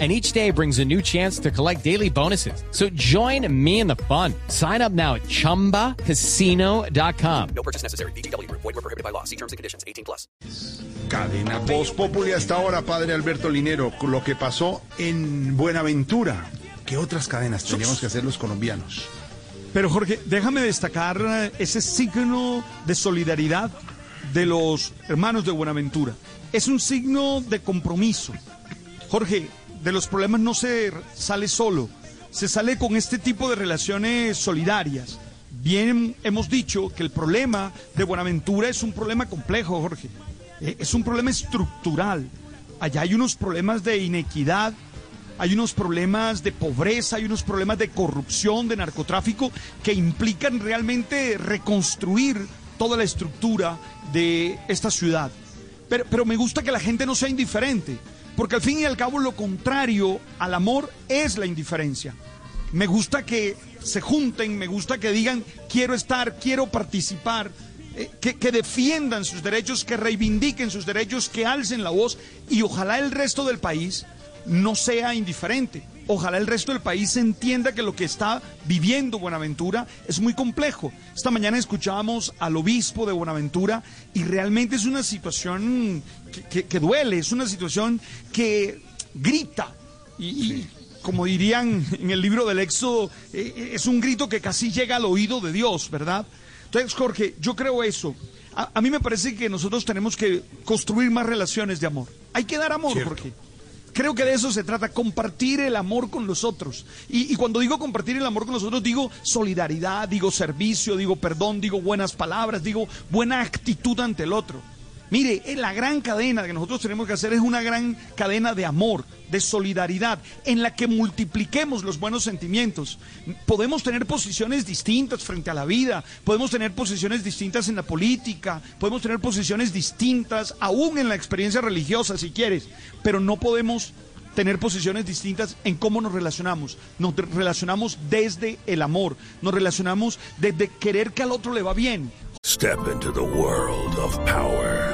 and each day brings a new chance to collect daily bonuses. So join me in the fun. Sign up now at ChumbaCasino.com. No purchase necessary. BGW. Void were prohibited by law. See terms and conditions. 18 plus. Cadena Voz Populi hasta ahora, padre Alberto Linero, con lo que pasó en Buenaventura. ¿Qué otras cadenas tenemos que hacer los colombianos? Pero Jorge, déjame destacar eh, ese signo de solidaridad de los hermanos de Buenaventura. Es un signo de compromiso. Jorge, de los problemas no se sale solo, se sale con este tipo de relaciones solidarias. Bien hemos dicho que el problema de Buenaventura es un problema complejo, Jorge. Eh, es un problema estructural. Allá hay unos problemas de inequidad, hay unos problemas de pobreza, hay unos problemas de corrupción, de narcotráfico, que implican realmente reconstruir toda la estructura de esta ciudad. Pero, pero me gusta que la gente no sea indiferente. Porque al fin y al cabo lo contrario al amor es la indiferencia. Me gusta que se junten, me gusta que digan quiero estar, quiero participar, eh, que, que defiendan sus derechos, que reivindiquen sus derechos, que alcen la voz y ojalá el resto del país no sea indiferente. Ojalá el resto del país entienda que lo que está viviendo Buenaventura es muy complejo. Esta mañana escuchábamos al obispo de Buenaventura y realmente es una situación que, duele, es una situación que grita y, como dirían en el libro del Éxodo, eh, eh, es un grito que casi llega al oído de Dios, ¿verdad? Entonces, Jorge, yo creo eso. A, mí me parece que nosotros tenemos que construir más relaciones de amor. Hay que dar amor, Jorge. Creo que de eso se trata, compartir el amor con los otros. Y, cuando digo compartir el amor con los otros, digo solidaridad, digo servicio, digo perdón, digo buenas palabras, digo buena actitud ante el otro. Mire, la gran cadena que nosotros tenemos que hacer es una gran cadena de amor, de solidaridad, en la que multipliquemos los buenos sentimientos. Podemos tener posiciones distintas frente a la vida, podemos tener posiciones distintas en la política, podemos tener posiciones distintas aún en la experiencia religiosa, si quieres, pero no podemos tener posiciones distintas en cómo nos relacionamos. Nos relacionamos desde el amor, nos relacionamos desde querer que al otro le va bien. Step into the world of power,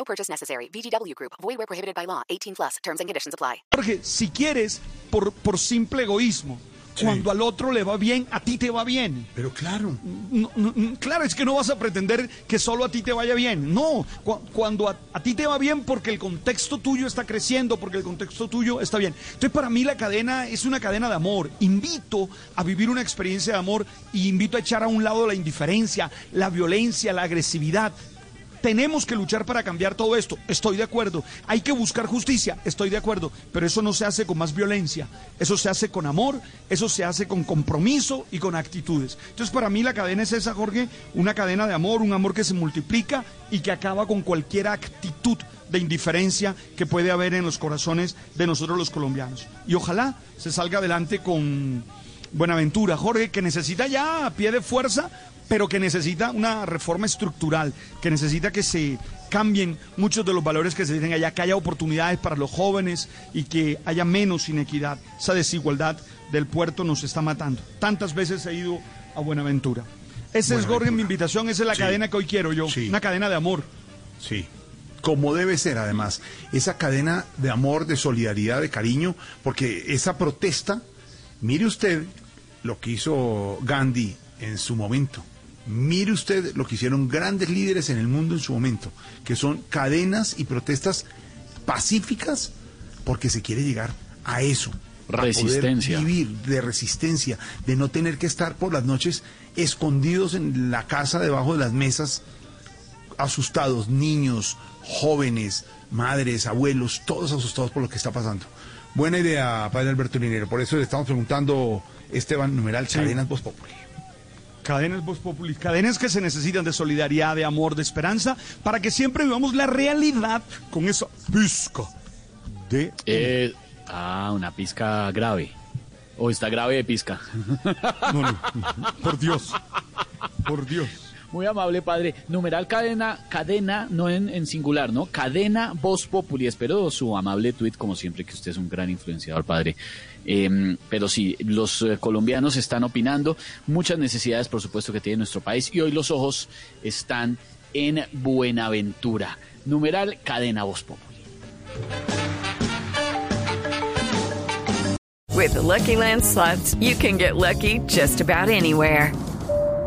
No purchase necessary. VGW Group. Void where prohibited by law. 18 plus. Terms and conditions apply. Jorge, si quieres, por, por simple egoísmo, cuando al otro le va bien, a ti te va bien. Pero claro. claro, es que no vas a pretender que solo a ti te vaya bien. No, cuando a, a, ti te va bien porque el contexto tuyo está creciendo, porque el contexto tuyo está bien. Entonces, para mí la cadena es una cadena de amor. Invito a vivir una experiencia de amor y invito a echar a un lado la indiferencia, la violencia, la agresividad. Tenemos que luchar para cambiar todo esto, estoy de acuerdo. Hay que buscar justicia, estoy de acuerdo. Pero eso no se hace con más violencia, eso se hace con amor, eso se hace con compromiso y con actitudes. Entonces para mí la cadena es esa, Jorge, una cadena de amor, un amor que se multiplica y que acaba con cualquier actitud de indiferencia que puede haber en los corazones de nosotros los colombianos. Y ojalá se salga adelante con Buenaventura, Jorge, que necesita ya a pie de fuerza pero que necesita una reforma estructural, que necesita que se cambien muchos de los valores que se tienen allá, que haya oportunidades para los jóvenes y que haya menos inequidad. Esa desigualdad del puerto nos está matando. Tantas veces he ido a Buenaventura. Esa es, Jorge, mi invitación, esa es la cadena que hoy quiero yo, una cadena de amor. Sí, como debe ser además, esa cadena de amor, de solidaridad, de cariño, porque esa protesta, mire usted lo que hizo Gandhi en su momento. Mire usted lo que hicieron grandes líderes en el mundo en su momento, que son cadenas y protestas pacíficas porque se quiere llegar a eso. Resistencia. vivir de resistencia, de no tener que estar por las noches escondidos en la casa debajo de las mesas asustados, niños, jóvenes, madres, abuelos, todos asustados por lo que está pasando. Buena idea, padre Alberto Linero. Por eso le estamos preguntando, Esteban, numeral, cadenas Voz Populi. Cadenas Voz Populi, cadenas que se necesitan de solidaridad, de amor, de esperanza, para que siempre vivamos la realidad con esa pizca de... Eh, ah, una pizca grave. O está grave de pizca. No, no, por Dios, por Dios. Muy amable, padre. Numeral cadena, cadena, no en, singular, ¿no? Cadena Voz Populi. Espero su amable tweet, como siempre, que usted es un gran influenciador, padre. Eh, pero sí, los eh, colombianos están opinando. Muchas necesidades, por supuesto, que tiene nuestro país. Y hoy los ojos están en Buenaventura. Numeral cadena Voz Populi. With the Lucky Land slots, you can get lucky just about anywhere.